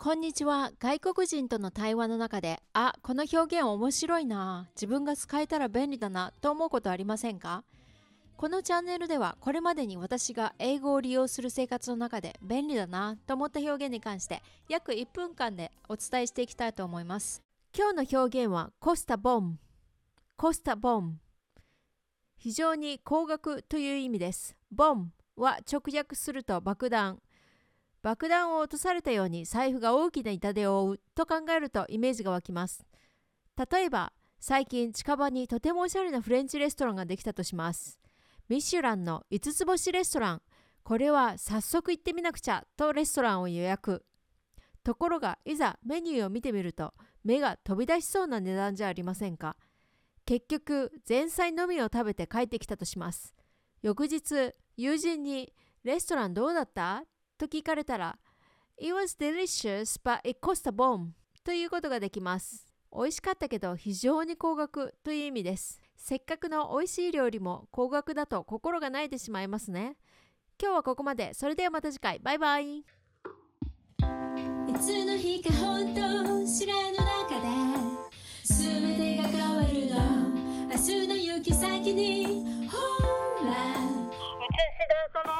こんにちは。外国人との対話の中で、あ、この表現面白いな、自分が使えたら便利だな、と思うことありませんか？このチャンネルでは、これまでに私が英語を利用する生活の中で便利だな、と思った表現に関して、約1分間でお伝えしていきたいと思います。今日の表現は、コスタボン。コスタボン。非常に高額という意味です。ボンは直訳すると爆弾。爆弾を落とされたように財布が大きな痛手を負うと考えるとイメージが湧きます。例えば、最近近場にとてもおしゃれなフレンチレストランができたとします。ミシュランの5つ星レストラン。これは早速行ってみなくちゃとレストランを予約。ところが、いざメニューを見てみると、目が飛び出しそうな値段じゃありませんか。結局、前菜のみを食べて帰ってきたとします。翌日、友人に、レストランどうだった？と聞かれたら、It was delicious, but it cost a bomb ということができます。美味しかったけど非常に高額という意味です。せっかくの美味しい料理も高額だと心が泣いてしまいますね。今日はここまで。それではまた次回。バイバイ。いつの日か本当知らぬ中で全てが変わるの明日の行き先にほら映し出される